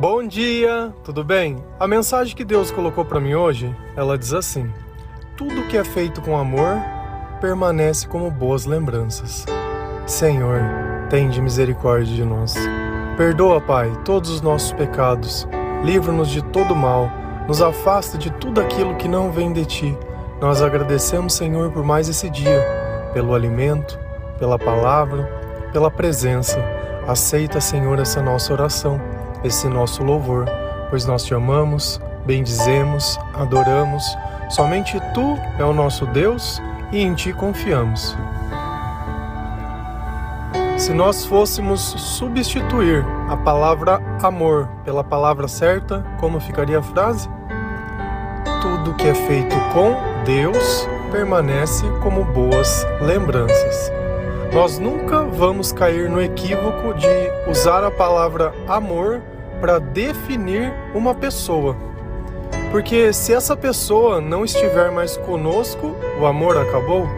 Bom dia, tudo bem? A mensagem que Deus colocou para mim hoje, ela diz assim: Tudo que é feito com amor permanece como boas lembranças. Senhor, tende misericórdia de nós. Perdoa, Pai, todos os nossos pecados. Livra-nos de todo mal. Nos afasta de tudo aquilo que não vem de ti. Nós agradecemos, Senhor, por mais esse dia, pelo alimento, pela palavra, pela presença. Aceita, Senhor, essa nossa oração esse nosso louvor, pois nós te amamos, bendizemos, adoramos. Somente tu é o nosso Deus e em ti confiamos. Se nós fôssemos substituir a palavra amor pela palavra certa, como ficaria a frase? Tudo que é feito com Deus permanece como boas lembranças. Nós nunca vamos cair no equívoco de usar a palavra amor para definir uma pessoa. Porque se essa pessoa não estiver mais conosco, o amor acabou?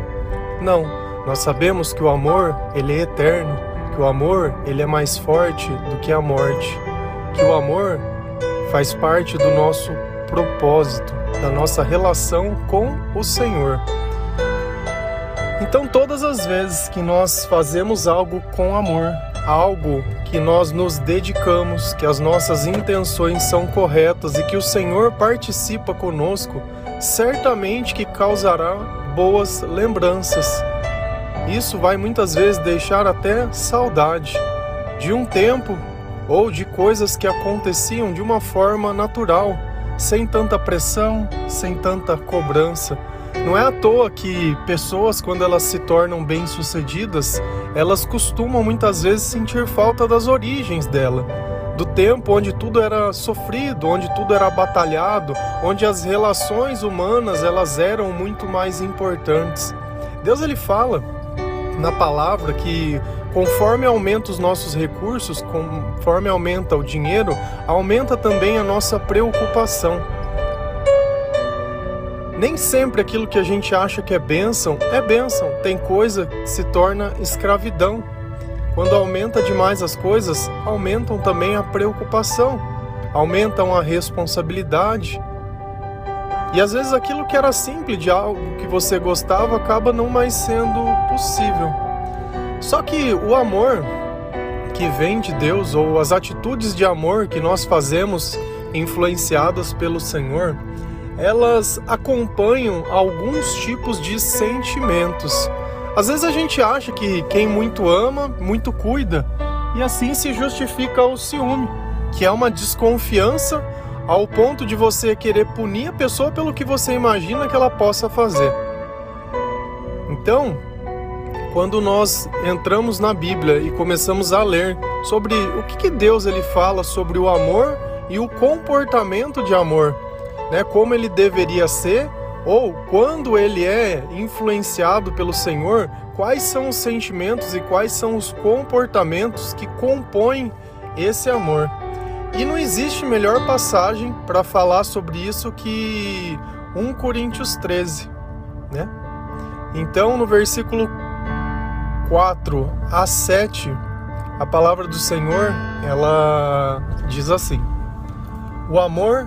Não. Nós sabemos que o amor, ele é eterno, que o amor, ele é mais forte do que a morte, que o amor faz parte do nosso propósito, da nossa relação com o Senhor. Então, todas as vezes que nós fazemos algo com amor, algo que nós nos dedicamos, que as nossas intenções são corretas e que o Senhor participa conosco, certamente que causará boas lembranças. Isso vai muitas vezes deixar até saudade de um tempo ou de coisas que aconteciam de uma forma natural, sem tanta pressão, sem tanta cobrança. Não é à toa que pessoas, quando elas se tornam bem-sucedidas, elas costumam muitas vezes sentir falta das origens dela, do tempo onde tudo era sofrido, onde tudo era batalhado, onde as relações humanas elas eram muito mais importantes. Deus ele fala na palavra que conforme aumenta os nossos recursos, conforme aumenta o dinheiro, aumenta também a nossa preocupação. Nem sempre aquilo que a gente acha que é bênção é bênção. Tem coisa que se torna escravidão. Quando aumenta demais as coisas, aumentam também a preocupação, aumentam a responsabilidade. E às vezes aquilo que era simples de algo que você gostava acaba não mais sendo possível. Só que o amor que vem de Deus ou as atitudes de amor que nós fazemos influenciadas pelo Senhor, elas acompanham alguns tipos de sentimentos. Às vezes a gente acha que quem muito ama, muito cuida, e assim se justifica o ciúme, que é uma desconfiança ao ponto de você querer punir a pessoa pelo que você imagina que ela possa fazer. Então, quando nós entramos na Bíblia e começamos a ler sobre o que, Deus ele fala sobre o amor e o comportamento de amor, né, como ele deveria ser, ou quando ele é influenciado pelo Senhor, quais são os sentimentos e quais são os comportamentos que compõem esse amor. E não existe melhor passagem para falar sobre isso que 1 Coríntios 13, né? Então, no versículo 4 a 7, a palavra do Senhor, ela diz assim: O amor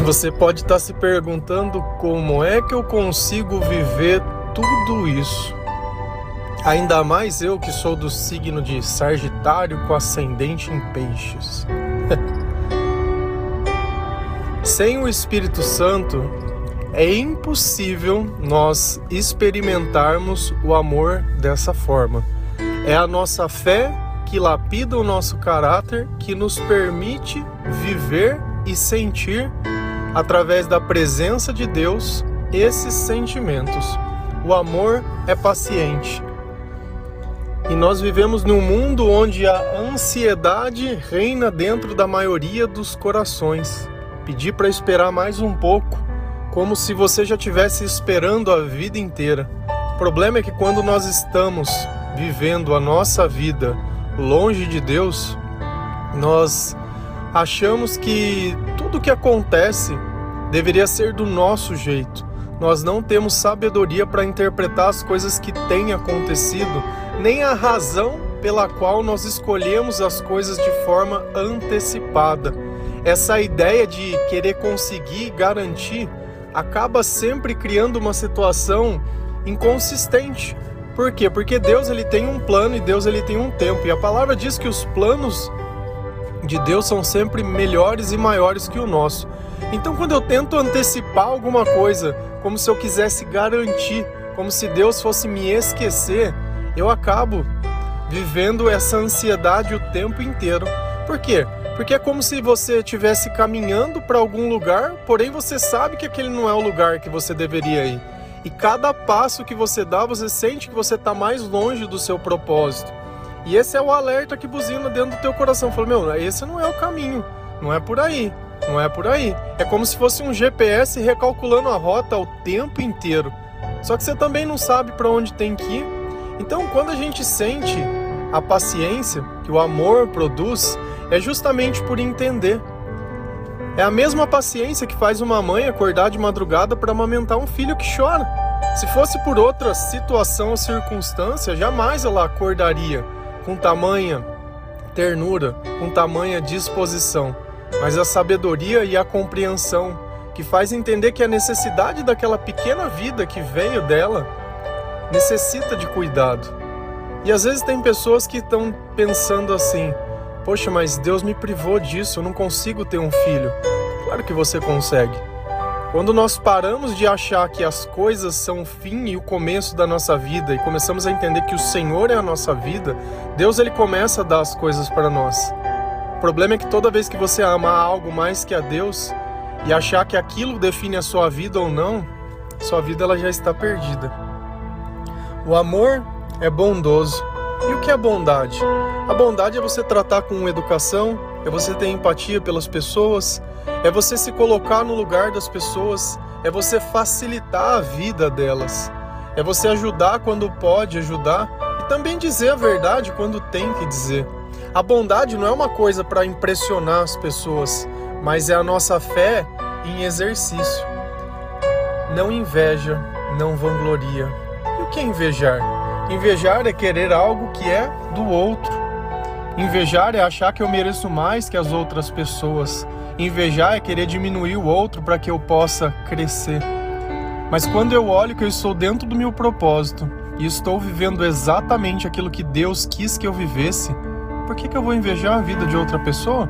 E você pode estar se perguntando como é que eu consigo viver tudo isso. Ainda mais eu que sou do signo de Sagitário com ascendente em Peixes. Sem o Espírito Santo, é impossível nós experimentarmos o amor dessa forma. É a nossa fé que lapida o nosso caráter que nos permite viver e sentir, através da presença de Deus, esses sentimentos. O amor é paciente. E nós vivemos num mundo onde a ansiedade reina dentro da maioria dos corações. Pedir para esperar mais um pouco, como se você já estivesse esperando a vida inteira. O problema é que quando nós estamos vivendo a nossa vida longe de Deus, nós achamos que tudo que acontece deveria ser do nosso jeito. Nós não temos sabedoria para interpretar as coisas que têm acontecido, nem a razão pela qual nós escolhemos as coisas de forma antecipada. Essa ideia de querer conseguir garantir acaba sempre criando uma situação inconsistente. Por quê? Porque Deus ele tem um plano e Deus ele tem um tempo. E a palavra diz que os planos de Deus são sempre melhores e maiores que o nosso. Então, quando eu tento antecipar alguma coisa, como se eu quisesse garantir, como se Deus fosse me esquecer, eu acabo vivendo essa ansiedade o tempo inteiro. Por quê? Porque é como se você estivesse caminhando para algum lugar, porém você sabe que aquele não é o lugar que você deveria ir. E cada passo que você dá, você sente que você está mais longe do seu propósito. E esse é o alerta que buzina dentro do teu coração. Fala, meu, esse não é o caminho, não é por aí, não é por aí. É como se fosse um GPS recalculando a rota o tempo inteiro. Só que você também não sabe para onde tem que ir. Então, quando a gente sente a paciência que o amor produz, é justamente por entender é a mesma paciência que faz uma mãe acordar de madrugada para amamentar um filho que chora. Se fosse por outra situação ou circunstância, jamais ela acordaria com tamanha ternura, com tamanha disposição. Mas a sabedoria e a compreensão que faz entender que a necessidade daquela pequena vida que veio dela necessita de cuidado. E às vezes tem pessoas que estão pensando assim: Poxa, mas Deus me privou disso, eu não consigo ter um filho. Claro que você consegue. Quando nós paramos de achar que as coisas são o fim e o começo da nossa vida e começamos a entender que o Senhor é a nossa vida, Deus ele começa a dar as coisas para nós. O problema é que toda vez que você ama algo mais que a Deus e achar que aquilo define a sua vida ou não, sua vida ela já está perdida. O amor é bondoso. E o que é bondade? A bondade é você tratar com educação, é você ter empatia pelas pessoas, é você se colocar no lugar das pessoas, é você facilitar a vida delas, é você ajudar quando pode ajudar e também dizer a verdade quando tem que dizer. A bondade não é uma coisa para impressionar as pessoas, mas é a nossa fé em exercício. Não inveja, não vangloria. E o que é invejar? Invejar é querer algo que é do outro. Invejar é achar que eu mereço mais que as outras pessoas. Invejar é querer diminuir o outro para que eu possa crescer. Mas quando eu olho que eu estou dentro do meu propósito e estou vivendo exatamente aquilo que Deus quis que eu vivesse, por que, que eu vou invejar a vida de outra pessoa?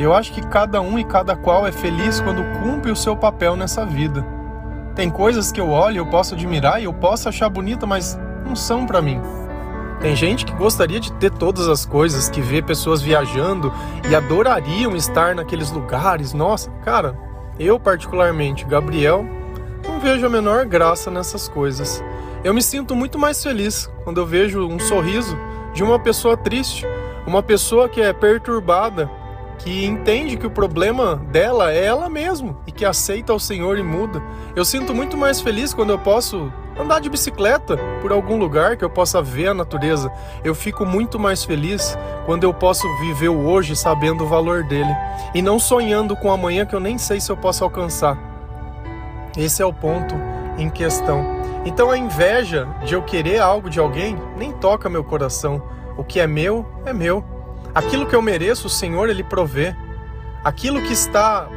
Eu acho que cada um e cada qual é feliz quando cumpre o seu papel nessa vida. Tem coisas que eu olho, eu posso admirar e eu posso achar bonita, mas não são para mim. Tem gente que gostaria de ter todas as coisas, que vê pessoas viajando e adorariam estar naqueles lugares. Nossa, cara, eu particularmente, Gabriel, não vejo a menor graça nessas coisas. Eu me sinto muito mais feliz quando eu vejo um sorriso de uma pessoa triste, uma pessoa que é perturbada, que entende que o problema dela é ela mesma e que aceita o Senhor e muda. Eu sinto muito mais feliz quando eu posso andar de bicicleta por algum lugar que eu possa ver a natureza. Eu fico muito mais feliz quando eu posso viver o hoje sabendo o valor dele e não sonhando com amanhã que eu nem sei se eu posso alcançar. Esse é o ponto em questão. Então a inveja de eu querer algo de alguém nem toca meu coração. O que é meu é meu. Aquilo que eu mereço, o Senhor ele provê. Aquilo que está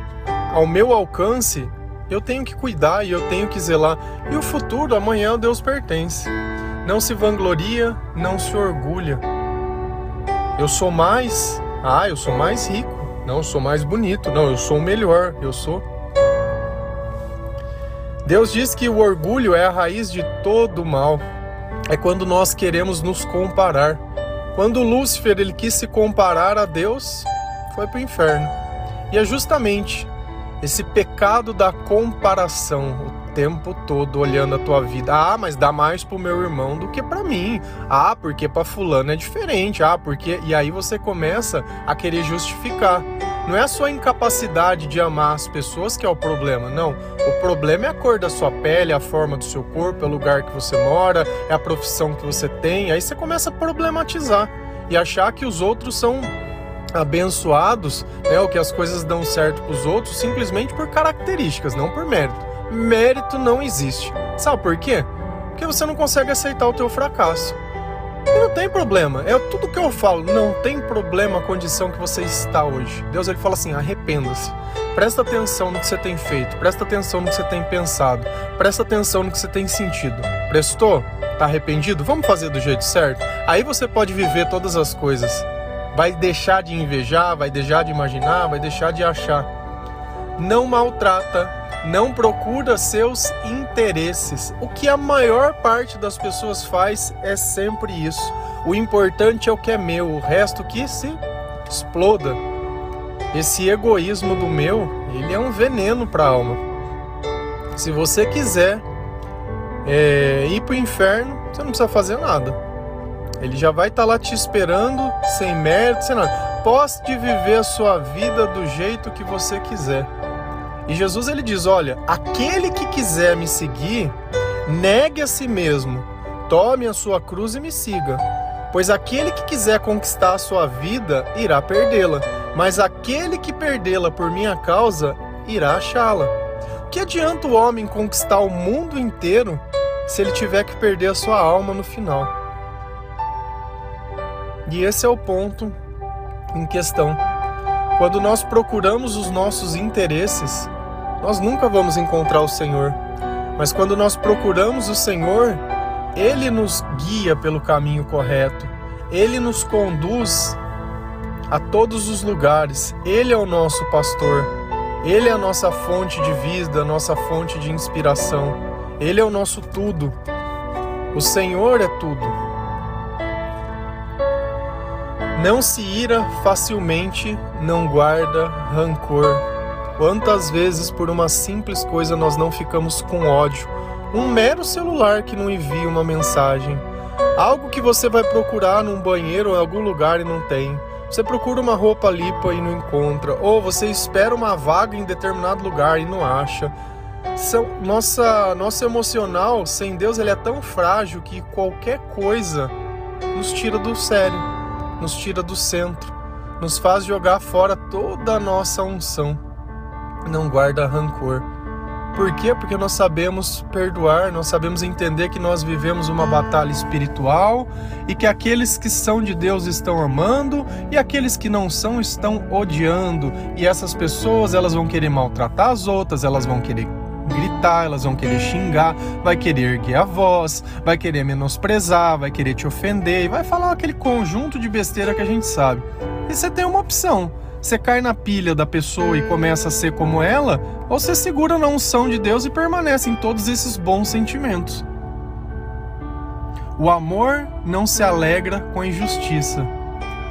ao meu alcance, eu tenho que cuidar e eu tenho que zelar. E o futuro, amanhã, Deus pertence. Não se vangloria, não se orgulha. Eu sou mais. Ah, eu sou mais rico. Não, eu sou mais bonito. Não, eu sou o melhor. Eu sou. Deus diz que o orgulho é a raiz de todo mal. É quando nós queremos nos comparar. Quando Lúcifer ele quis se comparar a Deus, foi para o inferno. E é justamente esse pecado da comparação, tempo todo olhando a tua vida. Ah, mas dá mais pro meu irmão do que para mim. Ah, porque para fulano é diferente. Ah, porque e aí você começa a querer justificar. Não é a sua incapacidade de amar as pessoas que é o problema, não. O problema é a cor da sua pele, a forma do seu corpo, é o lugar que você mora, é a profissão que você tem. Aí você começa a problematizar e achar que os outros são abençoados, né, ou que as coisas dão certo para os outros simplesmente por características, não por mérito. Mérito não existe. Sabe por quê? Porque você não consegue aceitar o teu fracasso. E não tem problema. É tudo que eu falo. Não tem problema a condição que você está hoje. Deus ele fala assim: arrependa-se. Presta atenção no que você tem feito. Presta atenção no que você tem pensado. Presta atenção no que você tem sentido. Prestou? Tá arrependido? Vamos fazer do jeito certo? Aí você pode viver todas as coisas vai deixar de invejar, vai deixar de imaginar, vai deixar de achar. Não maltrata, não procura seus interesses. O que a maior parte das pessoas faz é sempre isso. O importante é o que é meu, o resto que se exploda. Esse egoísmo do meu, ele é um veneno para a alma. Se você quiser é, ir para o inferno, você não precisa fazer nada. Ele já vai estar tá lá te esperando, sem mérito, sem nada. Poste viver a sua vida do jeito que você quiser. E Jesus ele diz: Olha, aquele que quiser me seguir, negue a si mesmo, tome a sua cruz e me siga. Pois aquele que quiser conquistar a sua vida irá perdê-la, mas aquele que perdê-la por minha causa irá achá-la. O que adianta o homem conquistar o mundo inteiro se ele tiver que perder a sua alma no final? E esse é o ponto em questão. Quando nós procuramos os nossos interesses, nós nunca vamos encontrar o Senhor. Mas quando nós procuramos o Senhor, Ele nos guia pelo caminho correto, Ele nos conduz a todos os lugares, Ele é o nosso pastor, Ele é a nossa fonte de vida, a nossa fonte de inspiração, Ele é o nosso tudo. O Senhor é tudo. Não se ira facilmente, não guarda rancor. Quantas vezes por uma simples coisa nós não ficamos com ódio? Um mero celular que não envia uma mensagem. Algo que você vai procurar num banheiro ou em algum lugar e não tem. Você procura uma roupa limpa e não encontra. Ou você espera uma vaga em determinado lugar e não acha. Nossa, nosso emocional sem Deus ele é tão frágil que qualquer coisa nos tira do sério nos tira do centro, nos faz jogar fora toda a nossa unção. Não guarda rancor. Por quê? Porque nós sabemos perdoar, nós sabemos entender que nós vivemos uma batalha espiritual e que aqueles que são de Deus estão amando e aqueles que não são estão odiando. E essas pessoas, elas vão querer maltratar as outras, elas vão querer gritar, elas vão querer xingar, vai querer erguer a voz, vai querer menosprezar, vai querer te ofender e vai falar aquele conjunto de besteira que a gente sabe. E você tem uma opção. Você cai na pilha da pessoa e começa a ser como ela, ou você segura na unção de Deus e permanece em todos esses bons sentimentos. O amor não se alegra com a injustiça.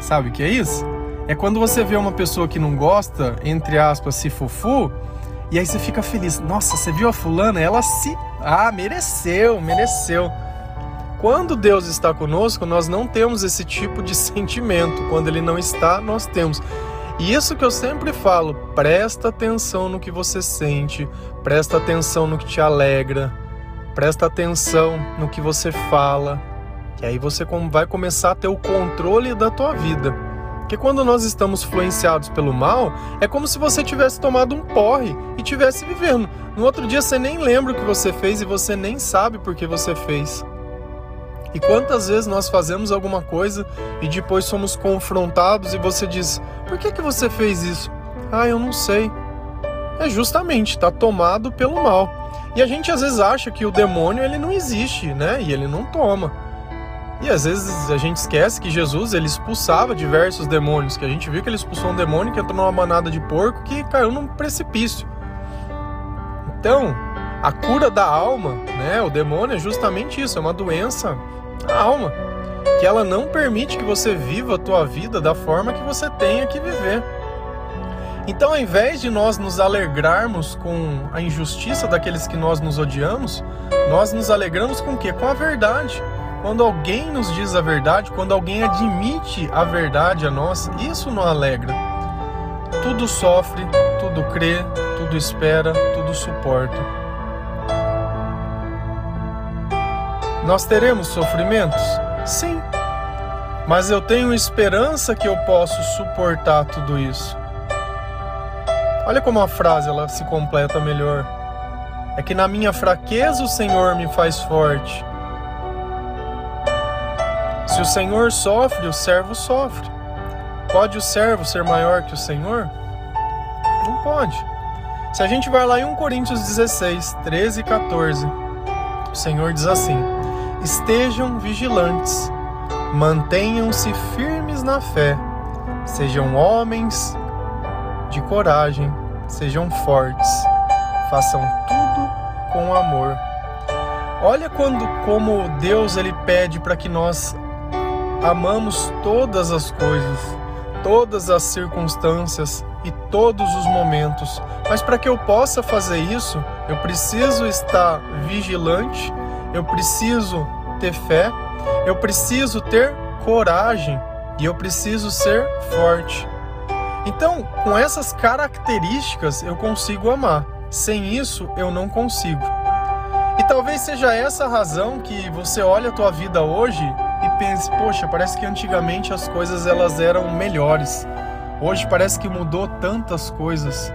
Sabe o que é isso? É quando você vê uma pessoa que não gosta, entre aspas, se fufu, e aí você fica feliz. Nossa, você viu a fulana? Ela se. Ah, mereceu, mereceu. Quando Deus está conosco, nós não temos esse tipo de sentimento. Quando Ele não está, nós temos. E isso que eu sempre falo, presta atenção no que você sente, presta atenção no que te alegra, presta atenção no que você fala, que aí você vai começar a ter o controle da tua vida. Porque quando nós estamos influenciados pelo mal, é como se você tivesse tomado um porre e tivesse vivendo. No outro dia você nem lembra o que você fez e você nem sabe por que você fez. E quantas vezes nós fazemos alguma coisa e depois somos confrontados e você diz: "Por que que você fez isso?" "Ah, eu não sei." É justamente está tomado pelo mal. E a gente às vezes acha que o demônio ele não existe, né? E ele não toma. E às vezes a gente esquece que Jesus ele expulsava diversos demônios, que a gente viu que ele expulsou um demônio que entrou numa manada de porco que caiu num precipício. Então, a cura da alma, né? O demônio é justamente isso, é uma doença da alma, que ela não permite que você viva a tua vida da forma que você tenha que viver. Então, ao invés de nós nos alegrarmos com a injustiça daqueles que nós nos odiamos, nós nos alegramos com o quê? Com a verdade. Quando alguém nos diz a verdade, quando alguém admite a verdade a nós, isso nos alegra. Tudo sofre, tudo crê, tudo espera, tudo suporta. Nós teremos sofrimentos? Sim. Mas eu tenho esperança que eu posso suportar tudo isso. Olha como a frase ela se completa melhor. É que na minha fraqueza o Senhor me faz forte. Se o Senhor sofre, o servo sofre. Pode o servo ser maior que o Senhor? Não pode. Se a gente vai lá em 1 Coríntios 16, 13 e 14, o Senhor diz assim: Estejam vigilantes, mantenham-se firmes na fé, sejam homens de coragem, sejam fortes, façam tudo com amor. Olha quando como Deus ele pede para que nós amamos todas as coisas, todas as circunstâncias e todos os momentos. Mas para que eu possa fazer isso, eu preciso estar vigilante, eu preciso ter fé, eu preciso ter coragem e eu preciso ser forte. Então, com essas características eu consigo amar. Sem isso eu não consigo. E talvez seja essa a razão que você olha a tua vida hoje poxa, parece que antigamente as coisas elas eram melhores. Hoje parece que mudou tantas coisas.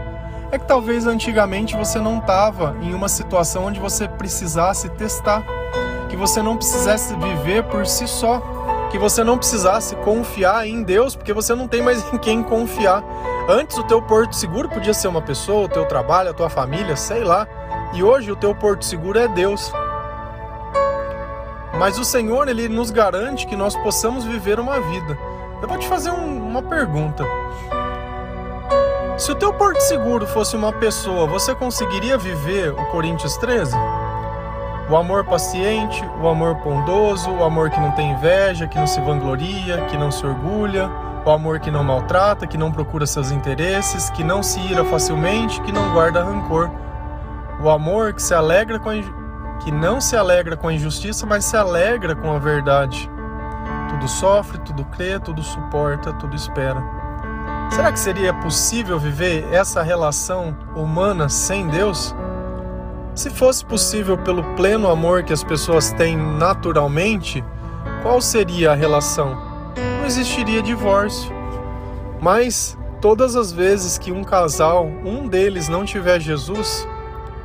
É que talvez antigamente você não estava em uma situação onde você precisasse testar, que você não precisasse viver por si só que você não precisasse confiar em Deus, porque você não tem mais em quem confiar. Antes o teu porto seguro podia ser uma pessoa, o teu trabalho, a tua família, sei lá. E hoje o teu porto seguro é Deus. Mas o Senhor, ele nos garante que nós possamos viver uma vida. Eu vou te fazer um, uma pergunta. Se o teu porto seguro fosse uma pessoa, você conseguiria viver o Coríntios 13? O amor paciente, o amor bondoso, o amor que não tem inveja, que não se vangloria, que não se orgulha, o amor que não maltrata, que não procura seus interesses, que não se ira facilmente, que não guarda rancor. O amor que se alegra com a, que não se alegra com a injustiça, mas se alegra com a verdade. Tudo sofre, tudo crê, tudo suporta, tudo espera. Será que seria possível viver essa relação humana sem Deus? Se fosse possível pelo pleno amor que as pessoas têm naturalmente, qual seria a relação? Não existiria divórcio. Mas todas as vezes que um casal, um deles não tiver Jesus,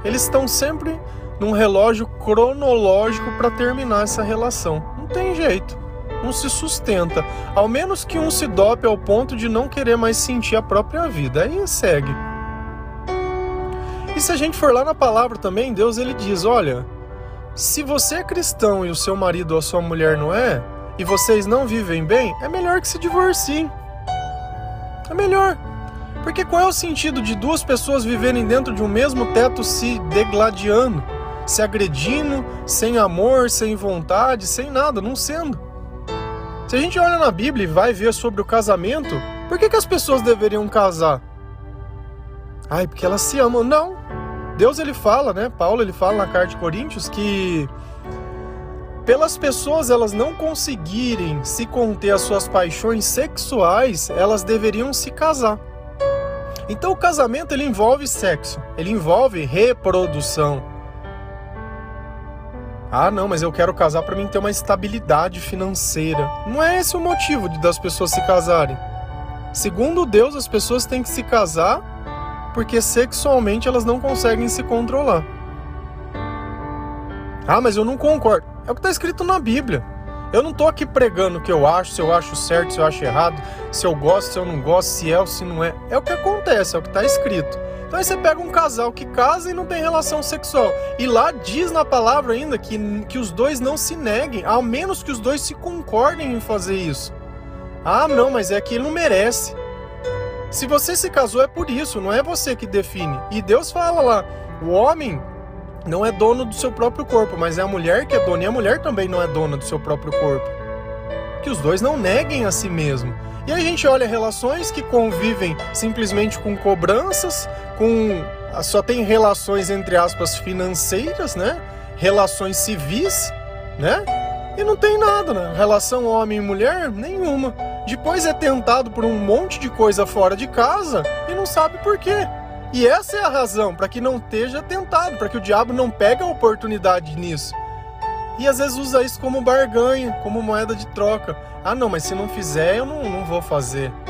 eles estão sempre num relógio cronológico para terminar essa relação. Não tem jeito. Não se sustenta. Ao menos que um se dope ao ponto de não querer mais sentir a própria vida. Aí segue. E se a gente for lá na palavra também, Deus ele diz: olha, se você é cristão e o seu marido ou a sua mulher não é, e vocês não vivem bem, é melhor que se divorciem. É melhor. Porque qual é o sentido de duas pessoas viverem dentro de um mesmo teto se degladiando, se agredindo, sem amor, sem vontade, sem nada, não sendo? Se a gente olha na Bíblia e vai ver sobre o casamento, por que, que as pessoas deveriam casar? Ai, porque elas se amam. Não. Deus ele fala, né? Paulo ele fala na carta de Coríntios que pelas pessoas elas não conseguirem se conter as suas paixões sexuais, elas deveriam se casar. Então o casamento ele envolve sexo, ele envolve reprodução. Ah, não, mas eu quero casar para mim ter uma estabilidade financeira. Não é esse o motivo de das pessoas se casarem. Segundo Deus, as pessoas têm que se casar porque sexualmente elas não conseguem se controlar. Ah, mas eu não concordo. É o que está escrito na Bíblia. Eu não estou aqui pregando o que eu acho, se eu acho certo, se eu acho errado, se eu gosto, se eu não gosto, se é ou se não é. É o que acontece, é o que está escrito. Então aí você pega um casal que casa e não tem relação sexual. E lá diz na palavra ainda que, que os dois não se neguem, ao menos que os dois se concordem em fazer isso. Ah, não, mas é que ele não merece. Se você se casou é por isso, não é você que define. E Deus fala lá: o homem não é dono do seu próprio corpo, mas é a mulher que é dona, e a mulher também não é dona do seu próprio corpo. que os dois não neguem a si mesmo. E a gente olha relações que convivem simplesmente com cobranças, com só tem relações entre aspas financeiras, né? Relações civis, né? E não tem nada, né? Relação homem e mulher, nenhuma. Depois é tentado por um monte de coisa fora de casa e não sabe por quê. E essa é a razão para que não esteja tentado, para que o diabo não pegue a oportunidade nisso. E às vezes usa isso como barganha, como moeda de troca. Ah, não, mas se não fizer, eu não, não vou fazer.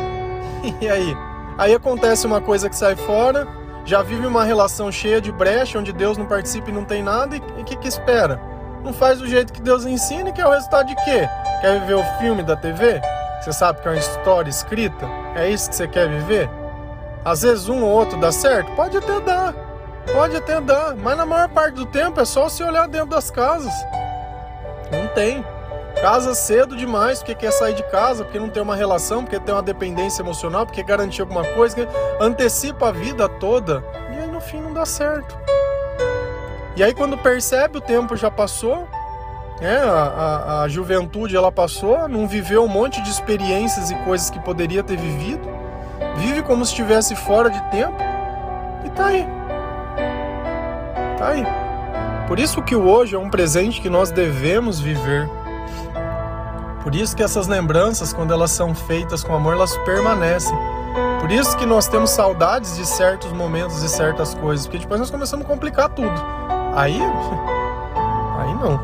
E aí? Aí acontece uma coisa que sai fora, já vive uma relação cheia de brecha, onde Deus não participa e não tem nada, e o que, que espera? Não faz do jeito que Deus ensina, e que é o resultado de quê? Quer viver o filme da TV? Você sabe que é uma história escrita? É isso que você quer viver? Às vezes um ou outro dá certo? Pode até dar. Pode até dar, mas na maior parte do tempo é só se olhar dentro das casas. Não tem. Casa cedo demais porque quer sair de casa, porque não tem uma relação, porque tem uma dependência emocional, porque garantir alguma coisa, que antecipa a vida toda e aí no fim não dá certo. E aí quando percebe o tempo já passou, né, a, a, a juventude ela passou, não viveu um monte de experiências e coisas que poderia ter vivido, vive como se estivesse fora de tempo e tá aí. Tá aí. Por isso que o hoje é um presente que nós devemos viver. Por isso que essas lembranças, quando elas são feitas com amor, elas permanecem. Por isso que nós temos saudades de certos momentos e certas coisas, porque depois nós começamos a complicar tudo. Aí, aí não.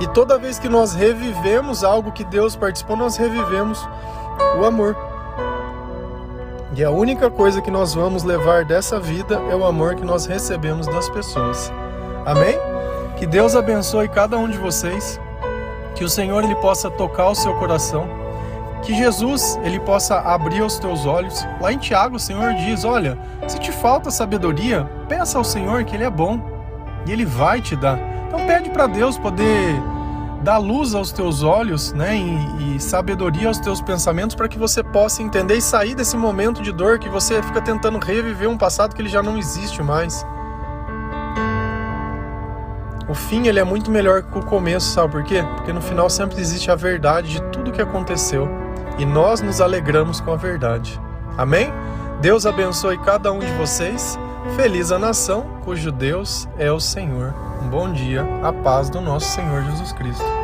E toda vez que nós revivemos algo que Deus participou, nós revivemos o amor. E a única coisa que nós vamos levar dessa vida é o amor que nós recebemos das pessoas. Amém? Que Deus abençoe cada um de vocês. Que o Senhor ele possa tocar o seu coração. Que Jesus ele possa abrir os teus olhos. Lá em Tiago o Senhor diz: "Olha, se te falta sabedoria, peça ao Senhor que ele é bom e ele vai te dar". Então pede para Deus poder dar luz aos teus olhos, né, e, e sabedoria aos teus pensamentos para que você possa entender e sair desse momento de dor que você fica tentando reviver um passado que ele já não existe mais. Fim ele é muito melhor que o começo, sabe por quê? Porque no final sempre existe a verdade de tudo que aconteceu e nós nos alegramos com a verdade. Amém? Deus abençoe cada um de vocês. Feliz a nação cujo Deus é o Senhor. Um bom dia, a paz do nosso Senhor Jesus Cristo.